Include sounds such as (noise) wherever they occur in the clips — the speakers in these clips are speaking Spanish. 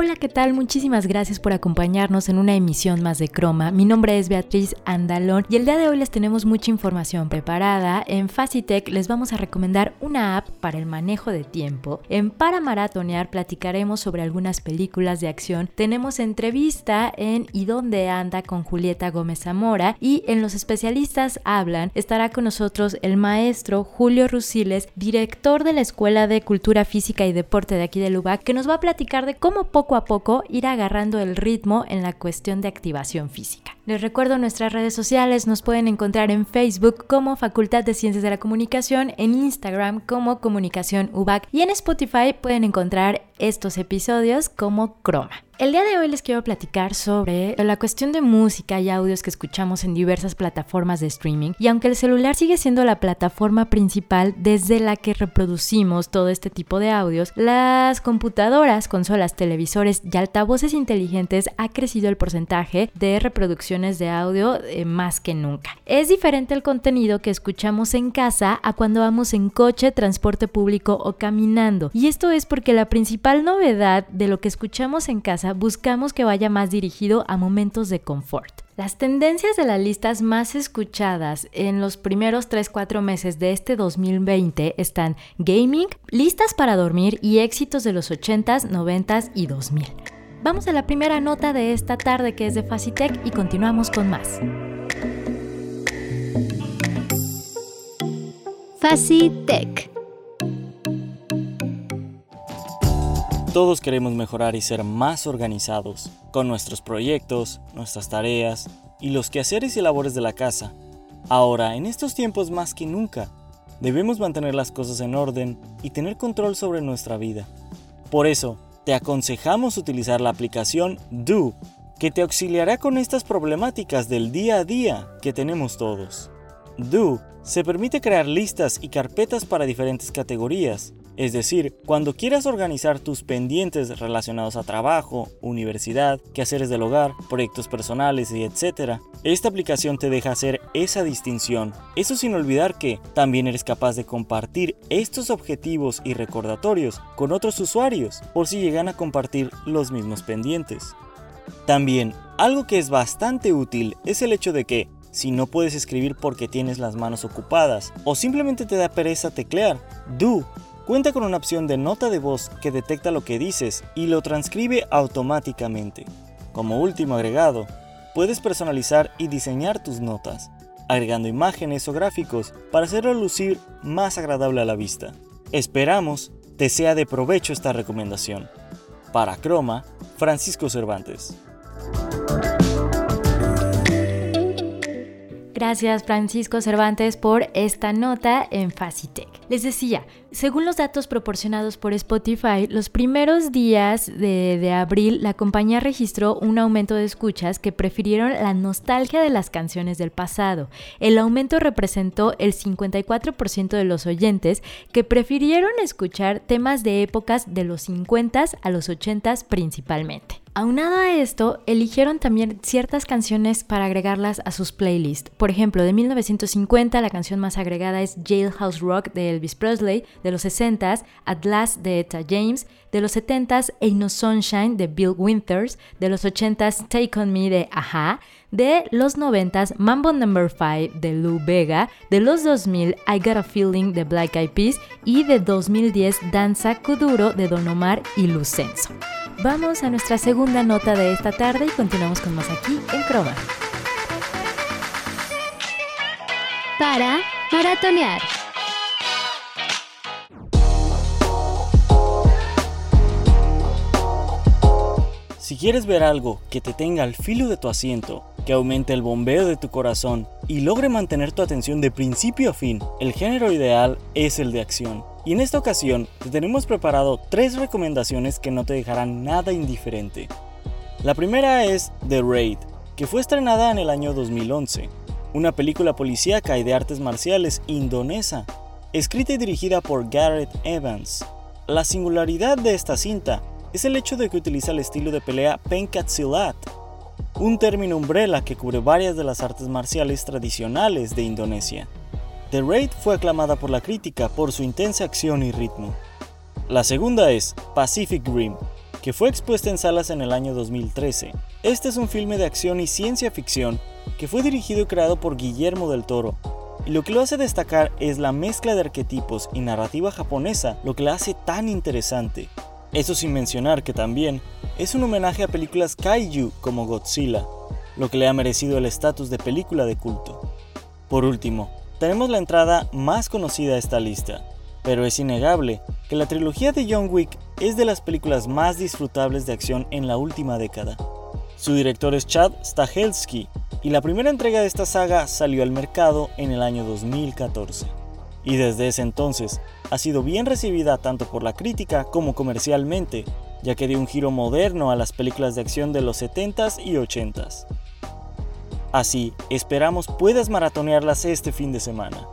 Hola, ¿qué tal? Muchísimas gracias por acompañarnos en una emisión más de Croma. Mi nombre es Beatriz Andalón y el día de hoy les tenemos mucha información preparada. En Facitech les vamos a recomendar una app para el manejo de tiempo. En Para Maratonear platicaremos sobre algunas películas de acción. Tenemos entrevista en ¿Y dónde anda? con Julieta Gómez Zamora y en Los especialistas hablan estará con nosotros el maestro Julio Rusiles, director de la Escuela de Cultura Física y Deporte de aquí de Lubac, que nos va a platicar de cómo poco poco a poco ir agarrando el ritmo en la cuestión de activación física. Les recuerdo nuestras redes sociales, nos pueden encontrar en Facebook como Facultad de Ciencias de la Comunicación, en Instagram como Comunicación UBAC y en Spotify pueden encontrar estos episodios como Chroma. El día de hoy les quiero platicar sobre la cuestión de música y audios que escuchamos en diversas plataformas de streaming y aunque el celular sigue siendo la plataforma principal desde la que reproducimos todo este tipo de audios, las computadoras, consolas, televisores y altavoces inteligentes ha crecido el porcentaje de de audio eh, más que nunca. Es diferente el contenido que escuchamos en casa a cuando vamos en coche, transporte público o caminando y esto es porque la principal novedad de lo que escuchamos en casa buscamos que vaya más dirigido a momentos de confort. Las tendencias de las listas más escuchadas en los primeros 3-4 meses de este 2020 están gaming, listas para dormir y éxitos de los 80s, 90s y 2000. Vamos a la primera nota de esta tarde que es de Facitech y continuamos con más. Facitech. Todos queremos mejorar y ser más organizados con nuestros proyectos, nuestras tareas y los quehaceres y labores de la casa. Ahora, en estos tiempos más que nunca, debemos mantener las cosas en orden y tener control sobre nuestra vida. Por eso, te aconsejamos utilizar la aplicación Do, que te auxiliará con estas problemáticas del día a día que tenemos todos. Do se permite crear listas y carpetas para diferentes categorías, es decir, cuando quieras organizar tus pendientes relacionados a trabajo, universidad, quehaceres del hogar, proyectos personales y etc., esta aplicación te deja hacer esa distinción. Eso sin olvidar que también eres capaz de compartir estos objetivos y recordatorios con otros usuarios por si llegan a compartir los mismos pendientes. También, algo que es bastante útil es el hecho de que si no puedes escribir porque tienes las manos ocupadas o simplemente te da pereza teclear, Do Cuenta con una opción de nota de voz que detecta lo que dices y lo transcribe automáticamente. Como último agregado, puedes personalizar y diseñar tus notas, agregando imágenes o gráficos para hacerlo lucir más agradable a la vista. Esperamos te sea de provecho esta recomendación. Para Croma, Francisco Cervantes. Gracias Francisco Cervantes por esta nota en Facitech. Les decía, según los datos proporcionados por Spotify, los primeros días de, de, abril la compañía registró un aumento de escuchas que prefirieron la nostalgia de las canciones del pasado. El aumento representó el 54% de los oyentes que prefirieron escuchar temas de épocas de los 50s a los 80s principalmente. Aunado a esto, eligieron también ciertas canciones para agregarlas a sus playlists. Por ejemplo, de 1950 la canción más agregada es Jailhouse Rock de Elvis Presley, de los 60s At Last de Etta James, de los 70s Ain't No Sunshine de Bill Winters, de los 80s Take On Me de Aja, de los 90s Mambo Number 5 de Lou Vega, de los 2000 I Got a Feeling de Black Eyed Peas. Y de 2010 Danza Kuduro de Don Omar y Lucenzo. Vamos a nuestra segunda nota de esta tarde y continuamos con más aquí en Croma. Para maratonear. Si quieres ver algo que te tenga al filo de tu asiento, que aumente el bombeo de tu corazón y logre mantener tu atención de principio a fin, el género ideal es el de acción. Y en esta ocasión te tenemos preparado tres recomendaciones que no te dejarán nada indiferente. La primera es The Raid, que fue estrenada en el año 2011. una película policíaca y de artes marciales indonesa, escrita y dirigida por Garrett Evans. La singularidad de esta cinta es el hecho de que utiliza el estilo de pelea Pencatsilat, un término umbrella que cubre varias de las artes marciales tradicionales de Indonesia. The Raid fue aclamada por la crítica por su intensa acción y ritmo. La segunda es Pacific Rim, que fue expuesta en salas en el año 2013. Este es un filme de acción y ciencia ficción que fue dirigido y creado por Guillermo del Toro, y lo que lo hace destacar es la mezcla de arquetipos y narrativa japonesa, lo que la hace tan interesante. Eso sin mencionar que también es un homenaje a películas kaiju como Godzilla, lo que le ha merecido el estatus de película de culto. Por último, tenemos la entrada más conocida a esta lista, pero es innegable que la trilogía de John Wick es de las películas más disfrutables de acción en la última década. Su director es Chad Stahelski y la primera entrega de esta saga salió al mercado en el año 2014. Y desde ese entonces ha sido bien recibida tanto por la crítica como comercialmente, ya que dio un giro moderno a las películas de acción de los 70s y 80s. Así, esperamos puedas maratonearlas este fin de semana.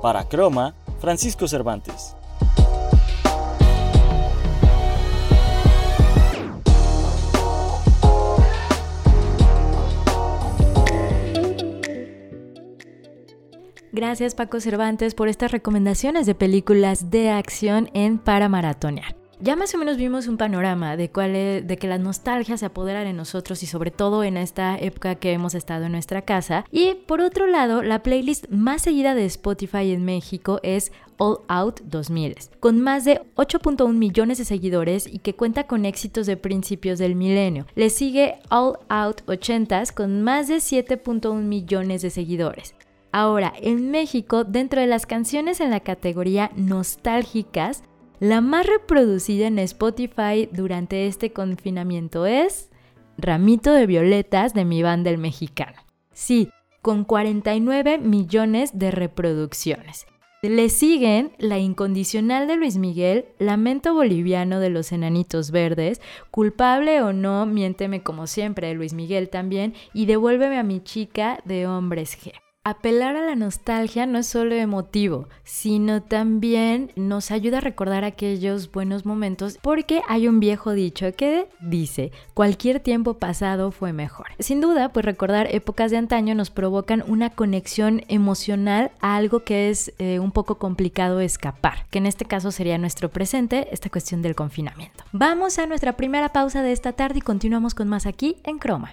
Para Croma, Francisco Cervantes. Gracias Paco Cervantes por estas recomendaciones de películas de acción en Para Maratonear. Ya más o menos vimos un panorama de, cuál de que la nostalgia se apodera de nosotros y sobre todo en esta época que hemos estado en nuestra casa. Y por otro lado, la playlist más seguida de Spotify en México es All Out 2000, con más de 8.1 millones de seguidores y que cuenta con éxitos de principios del milenio. Le sigue All Out 80s con más de 7.1 millones de seguidores. Ahora, en México, dentro de las canciones en la categoría nostálgicas, la más reproducida en Spotify durante este confinamiento es Ramito de Violetas de mi banda El Mexicano. Sí, con 49 millones de reproducciones. Le siguen La Incondicional de Luis Miguel, Lamento Boliviano de los Enanitos Verdes, Culpable o no, Miénteme como siempre de Luis Miguel también, y Devuélveme a mi chica de Hombres G. Apelar a la nostalgia no es solo emotivo, sino también nos ayuda a recordar aquellos buenos momentos porque hay un viejo dicho que dice, cualquier tiempo pasado fue mejor. Sin duda, pues recordar épocas de antaño nos provocan una conexión emocional a algo que es eh, un poco complicado escapar, que en este caso sería nuestro presente, esta cuestión del confinamiento. Vamos a nuestra primera pausa de esta tarde y continuamos con más aquí en Croma.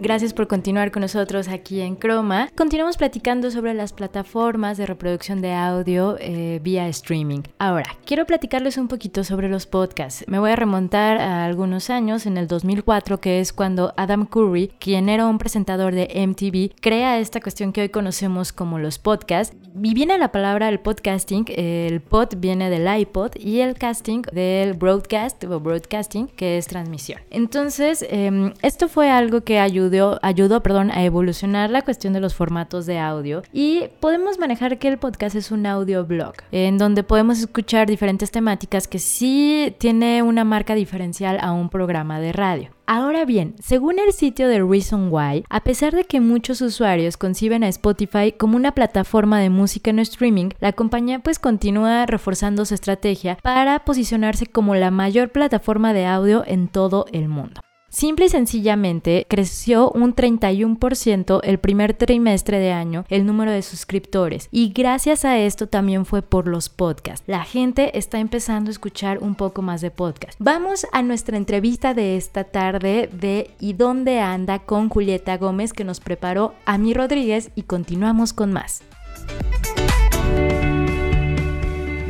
Gracias por continuar con nosotros aquí en Chroma. Continuamos platicando sobre las plataformas de reproducción de audio eh, vía streaming. Ahora, quiero platicarles un poquito sobre los podcasts. Me voy a remontar a algunos años, en el 2004, que es cuando Adam Curry, quien era un presentador de MTV, crea esta cuestión que hoy conocemos como los podcasts. Y viene la palabra el podcasting, el pod viene del iPod y el casting del broadcast o broadcasting, que es transmisión. Entonces, em, esto fue algo que ayudó ayudó, perdón, a evolucionar la cuestión de los formatos de audio y podemos manejar que el podcast es un audio blog en donde podemos escuchar diferentes temáticas que sí tiene una marca diferencial a un programa de radio. Ahora bien, según el sitio de Reason Why, a pesar de que muchos usuarios conciben a Spotify como una plataforma de música en streaming, la compañía pues continúa reforzando su estrategia para posicionarse como la mayor plataforma de audio en todo el mundo. Simple y sencillamente creció un 31% el primer trimestre de año el número de suscriptores y gracias a esto también fue por los podcasts. La gente está empezando a escuchar un poco más de podcast. Vamos a nuestra entrevista de esta tarde de ¿Y dónde anda? con Julieta Gómez que nos preparó a Rodríguez y continuamos con más.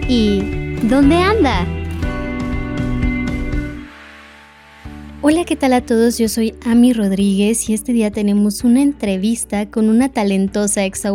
¿Y dónde anda? Hola, ¿qué tal a todos? Yo soy Ami Rodríguez y este día tenemos una entrevista con una talentosa ex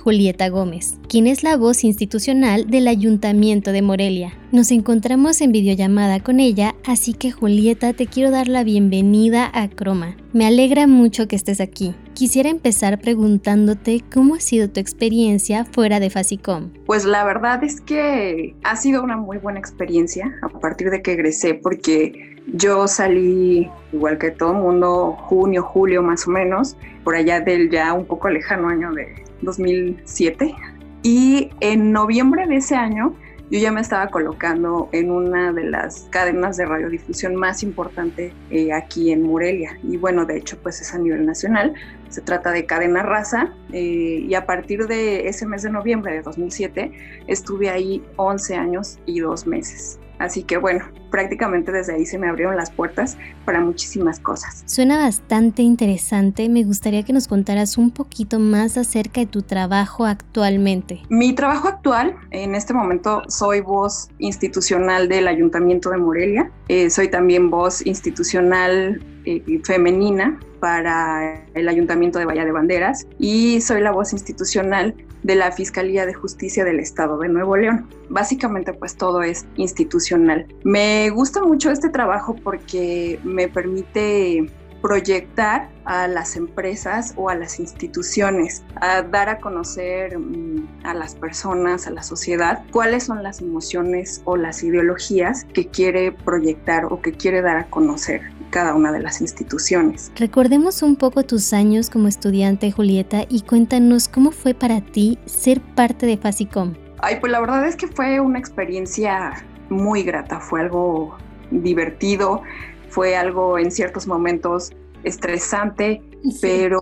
Julieta Gómez, quien es la voz institucional del Ayuntamiento de Morelia. Nos encontramos en videollamada con ella, así que Julieta te quiero dar la bienvenida a Croma. Me alegra mucho que estés aquí. Quisiera empezar preguntándote cómo ha sido tu experiencia fuera de Facicom. Pues la verdad es que ha sido una muy buena experiencia a partir de que egresé porque yo salí igual que todo el mundo junio, julio más o menos, por allá del ya un poco lejano año de 2007. Y en noviembre de ese año yo ya me estaba colocando en una de las cadenas de radiodifusión más importante eh, aquí en Morelia. Y bueno, de hecho, pues es a nivel nacional. Se trata de Cadena Raza. Eh, y a partir de ese mes de noviembre de 2007, estuve ahí 11 años y dos meses. Así que bueno, prácticamente desde ahí se me abrieron las puertas para muchísimas cosas. Suena bastante interesante. Me gustaría que nos contaras un poquito más acerca de tu trabajo actualmente. Mi trabajo actual, en este momento soy voz institucional del Ayuntamiento de Morelia. Eh, soy también voz institucional eh, femenina para el Ayuntamiento de Bahía de Banderas y soy la voz institucional de la Fiscalía de Justicia del Estado de Nuevo León. Básicamente pues todo es institucional. Me gusta mucho este trabajo porque me permite proyectar a las empresas o a las instituciones, a dar a conocer mm, a las personas, a la sociedad, cuáles son las emociones o las ideologías que quiere proyectar o que quiere dar a conocer cada una de las instituciones. Recordemos un poco tus años como estudiante, Julieta, y cuéntanos cómo fue para ti ser parte de Facicom. Ay, pues la verdad es que fue una experiencia muy grata, fue algo divertido, fue algo en ciertos momentos estresante, pero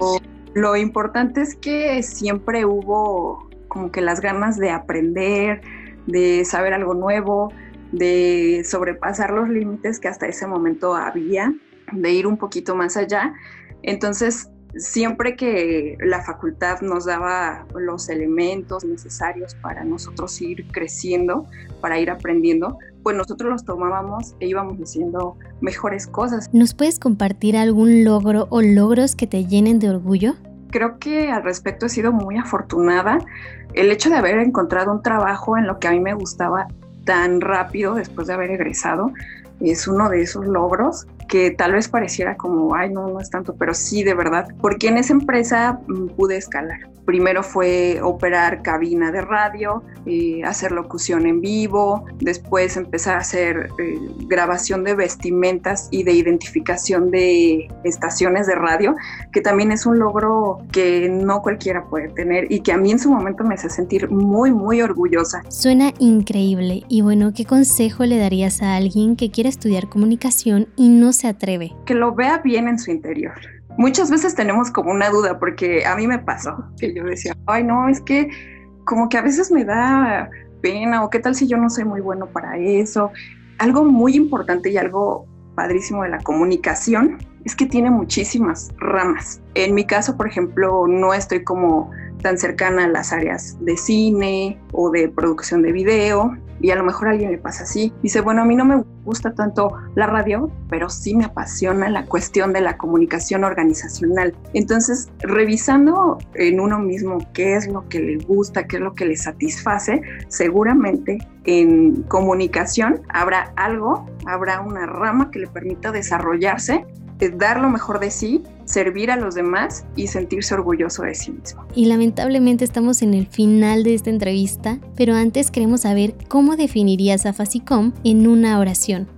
lo importante es que siempre hubo como que las ganas de aprender, de saber algo nuevo, de sobrepasar los límites que hasta ese momento había, de ir un poquito más allá. Entonces, siempre que la facultad nos daba los elementos necesarios para nosotros ir creciendo, para ir aprendiendo, pues nosotros los tomábamos e íbamos haciendo mejores cosas. ¿Nos puedes compartir algún logro o logros que te llenen de orgullo? Creo que al respecto he sido muy afortunada. El hecho de haber encontrado un trabajo en lo que a mí me gustaba tan rápido después de haber egresado es uno de esos logros que tal vez pareciera como, ay, no, no es tanto, pero sí, de verdad, porque en esa empresa mm, pude escalar. Primero fue operar cabina de radio, eh, hacer locución en vivo, después empezar a hacer eh, grabación de vestimentas y de identificación de estaciones de radio, que también es un logro que no cualquiera puede tener y que a mí en su momento me hace sentir muy, muy orgullosa. Suena increíble y bueno, ¿qué consejo le darías a alguien que quiere estudiar comunicación y no se atreve? Que lo vea bien en su interior. Muchas veces tenemos como una duda, porque a mí me pasó, que yo decía, ay no, es que como que a veces me da pena o qué tal si yo no soy muy bueno para eso. Algo muy importante y algo padrísimo de la comunicación es que tiene muchísimas ramas. En mi caso, por ejemplo, no estoy como tan cercana a las áreas de cine o de producción de video y a lo mejor alguien le pasa así. Dice, bueno, a mí no me gusta tanto la radio, pero sí me apasiona la cuestión de la comunicación organizacional. Entonces, revisando en uno mismo qué es lo que le gusta, qué es lo que le satisface, seguramente en comunicación habrá algo, habrá una rama que le permita desarrollarse dar lo mejor de sí, servir a los demás y sentirse orgulloso de sí mismo. Y lamentablemente estamos en el final de esta entrevista, pero antes queremos saber cómo definirías a Facicom en una oración.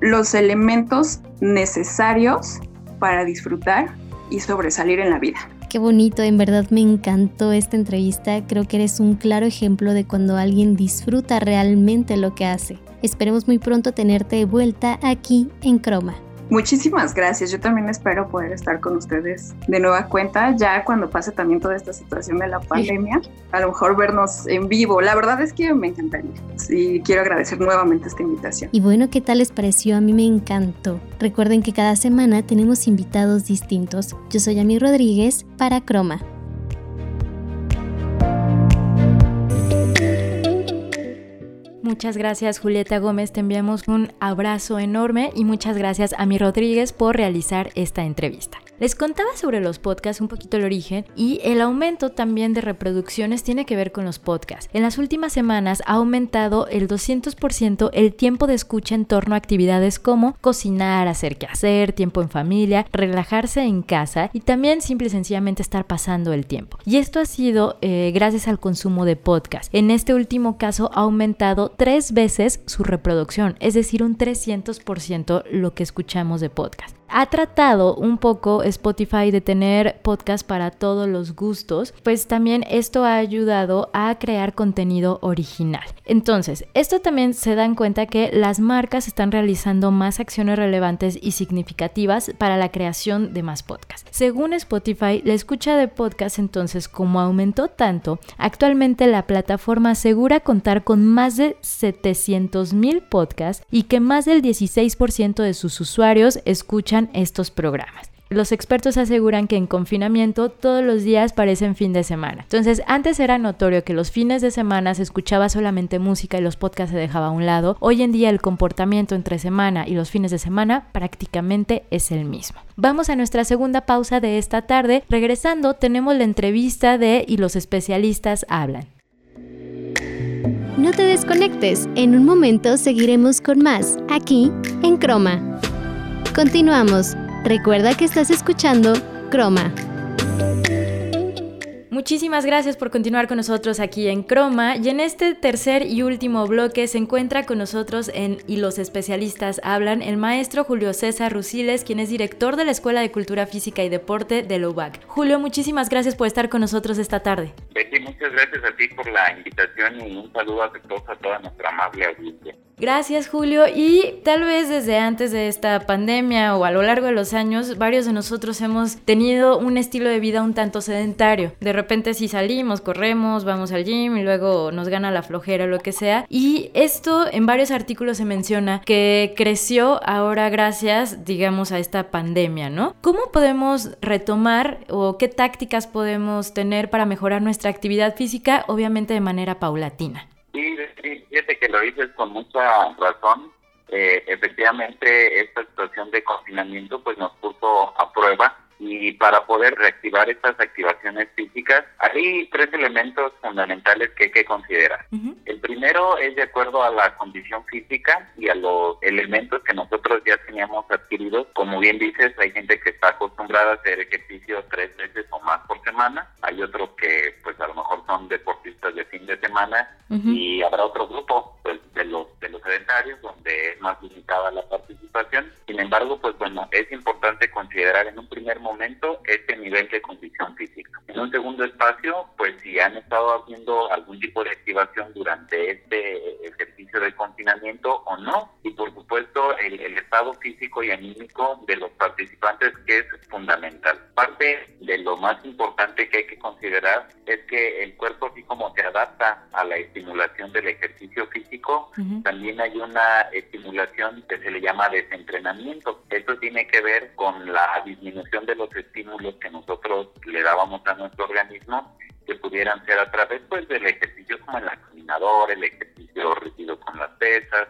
Los elementos necesarios para disfrutar y sobresalir en la vida. Qué bonito, en verdad me encantó esta entrevista. Creo que eres un claro ejemplo de cuando alguien disfruta realmente lo que hace. Esperemos muy pronto tenerte de vuelta aquí en Croma. Muchísimas gracias. Yo también espero poder estar con ustedes de nueva cuenta, ya cuando pase también toda esta situación de la pandemia, a lo mejor vernos en vivo. La verdad es que me encantaría. Y quiero agradecer nuevamente esta invitación. Y bueno, ¿qué tal les pareció? A mí me encantó. Recuerden que cada semana tenemos invitados distintos. Yo soy Ami Rodríguez para Croma. Muchas gracias Julieta Gómez, te enviamos un abrazo enorme y muchas gracias a mi Rodríguez por realizar esta entrevista. Les contaba sobre los podcasts un poquito el origen y el aumento también de reproducciones tiene que ver con los podcasts. En las últimas semanas ha aumentado el 200% el tiempo de escucha en torno a actividades como cocinar, hacer qué hacer, tiempo en familia, relajarse en casa y también simple y sencillamente estar pasando el tiempo. Y esto ha sido eh, gracias al consumo de podcast. En este último caso ha aumentado tres veces su reproducción, es decir, un 300% lo que escuchamos de podcast. Ha tratado un poco Spotify de tener podcast para todos los gustos, pues también esto ha ayudado a crear contenido original. Entonces, esto también se dan cuenta que las marcas están realizando más acciones relevantes y significativas para la creación de más podcasts. Según Spotify, la escucha de podcasts entonces como aumentó tanto, actualmente la plataforma asegura contar con más de 700 mil podcasts y que más del 16% de sus usuarios escuchan estos programas. Los expertos aseguran que en confinamiento todos los días parecen fin de semana. Entonces, antes era notorio que los fines de semana se escuchaba solamente música y los podcasts se dejaba a un lado. Hoy en día el comportamiento entre semana y los fines de semana prácticamente es el mismo. Vamos a nuestra segunda pausa de esta tarde. Regresando, tenemos la entrevista de Y los especialistas hablan. No te desconectes, en un momento seguiremos con más, aquí en Croma. Continuamos. Recuerda que estás escuchando Croma. Muchísimas gracias por continuar con nosotros aquí en Croma y en este tercer y último bloque se encuentra con nosotros en Y los especialistas hablan el maestro Julio César Rusiles, quien es director de la Escuela de Cultura Física y Deporte de LOBAC. Julio, muchísimas gracias por estar con nosotros esta tarde. Betty, muchas gracias a ti por la invitación y un saludo afectuoso a toda nuestra amable audiencia. Gracias Julio y tal vez desde antes de esta pandemia o a lo largo de los años varios de nosotros hemos tenido un estilo de vida un tanto sedentario. De repente si salimos, corremos, vamos al gym y luego nos gana la flojera o lo que sea. Y esto en varios artículos se menciona que creció ahora gracias digamos a esta pandemia, ¿no? ¿Cómo podemos retomar o qué tácticas podemos tener para mejorar nuestra actividad física obviamente de manera paulatina? Sí, fíjate que lo dices con mucha razón. Eh, efectivamente, esta situación de confinamiento pues nos puso a prueba y para poder reactivar estas activaciones físicas hay tres elementos fundamentales que hay que considerar. El primero es de acuerdo a la condición física y a los elementos que nosotros ya teníamos adquiridos. Como bien dices, hay gente que está acostumbrada a hacer ejercicio tres veces o más por semana. Hay otros que pues a lo mejor son deportistas de fin de semana y habrá otro físico y anímico de los participantes que es fundamental. Parte de lo más importante que hay que considerar es que el cuerpo así como se adapta a la estimulación del ejercicio físico, también hay una estimulación que se le llama desentrenamiento. Esto tiene que ver con la disminución de los estímulos que nosotros le dábamos a nuestro organismo que pudieran ser a través pues del ejercicio como el caminador, el ejercicio rígido con las pesas,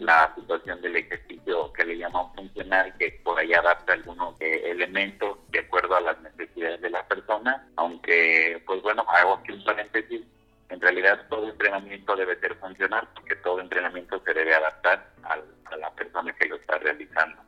la situación del ejercicio que le llamamos funcional que por ahí adapta algunos eh, elementos de acuerdo a las necesidades de la persona, aunque pues bueno, hago aquí un paréntesis, en realidad todo entrenamiento debe ser funcional porque todo entrenamiento se debe adaptar a la persona que lo está realizando.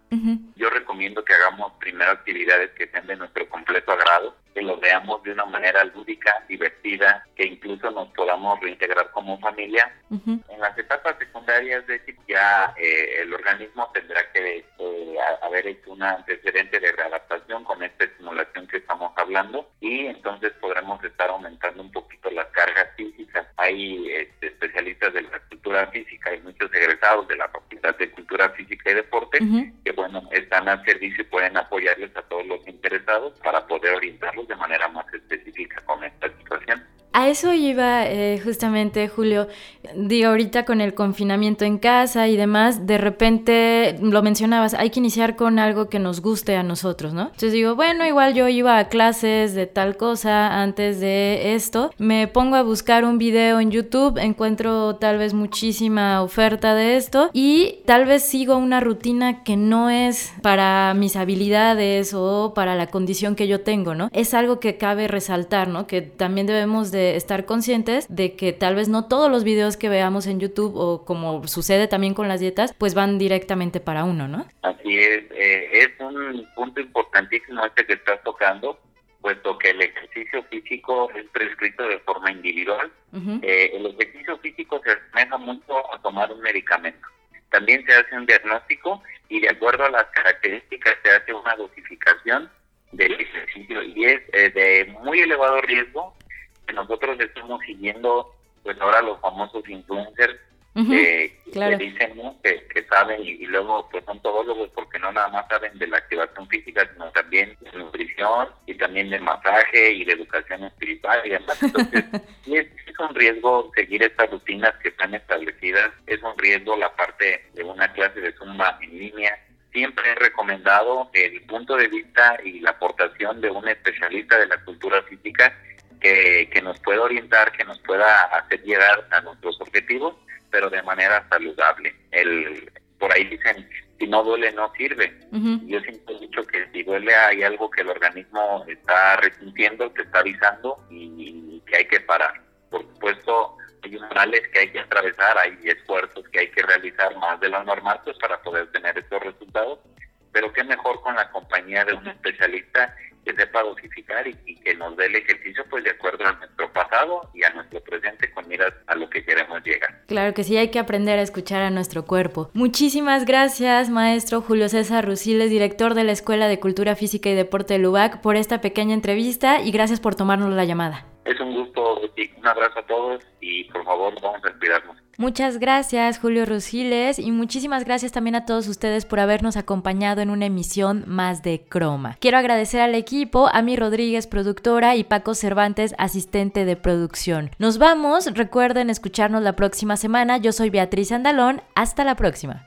Yo recomiendo que hagamos primero actividades que sean de nuestro completo agrado, que lo veamos de una manera lúdica, divertida, que incluso nos podamos reintegrar como familia. En las etapas secundarias de ya eh, el organismo tendrá que eh, haber hecho un antecedente de readaptación con esta estimulación que estamos hablando y entonces podremos estar aumentando un poquito las cargas físicas. Hay este, especialistas de la cultura física y muchos egresados de la Facultad de Cultura Física y Deporte que bueno, están al servicio y pueden apoyarles a todos los interesados para poder orientarlos de manera más específica con esta situación. A eso iba eh, justamente, Julio. Digo, ahorita con el confinamiento en casa y demás, de repente lo mencionabas, hay que iniciar con algo que nos guste a nosotros, ¿no? Entonces digo, bueno, igual yo iba a clases de tal cosa antes de esto, me pongo a buscar un video en YouTube, encuentro tal vez muchísima oferta de esto y tal vez sigo una rutina que no es para mis habilidades o para la condición que yo tengo, ¿no? Es algo que cabe resaltar, ¿no? Que también debemos de estar conscientes de que tal vez no todos los videos que veamos en YouTube o como sucede también con las dietas, pues van directamente para uno, ¿no? Así es, eh, es un punto importantísimo este que estás tocando, puesto que el ejercicio físico es prescrito de forma individual. Eh, el ejercicio físico se asemeja mucho a tomar un medicamento. También se hace un diagnóstico y de acuerdo a las características se hace una dosificación del ejercicio y es eh, de muy elevado riesgo nosotros estamos siguiendo, pues ahora los famosos influencers que dicen que, saben y, luego pues son todólogos porque no nada más saben de la activación física, sino también de nutrición y también de masaje y de educación espiritual y demás. Entonces, (laughs) es, es un riesgo seguir estas rutinas que están establecidas, es un riesgo la parte de una clase de zumba en línea, siempre he recomendado el punto de vista y la aportación de un especialista de la cultura física que, nos pueda orientar, que nos pueda hacer llegar a nuestros objetivos, pero de manera saludable. El, por ahí dicen, si no duele, no sirve. Yo siempre he dicho que si duele hay algo que el organismo está resintiendo, que está avisando y, que hay que parar. Por supuesto, hay umbrales que hay que atravesar, hay esfuerzos que hay que realizar más de lo normal pues, para poder tener estos resultados, pero qué mejor con la compañía de un especialista que sepa dosificar y, que nos dé el ejercicio pues de acuerdo a nuestro pasado y a nuestro presente con miras a lo que queremos llegar. Claro que sí, hay que aprender a escuchar a nuestro cuerpo. Muchísimas gracias, maestro Julio César Rusiles, director de la Escuela de Cultura Física y Deporte de Lubac, por esta pequeña entrevista y gracias por tomarnos la llamada. Es un gusto, un abrazo a todos y por favor vamos a cuidarnos. Muchas gracias Julio Rusiles y muchísimas gracias también a todos ustedes por habernos acompañado en una emisión más de Croma. Quiero agradecer al equipo, a mi Rodríguez, productora, y Paco Cervantes, asistente de producción. Nos vamos, recuerden escucharnos la próxima semana. Yo soy Beatriz Andalón, hasta la próxima.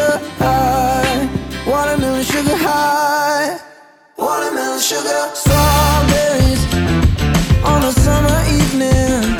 sugar high, watermelon sugar high, watermelon sugar. Strawberries on a summer evening.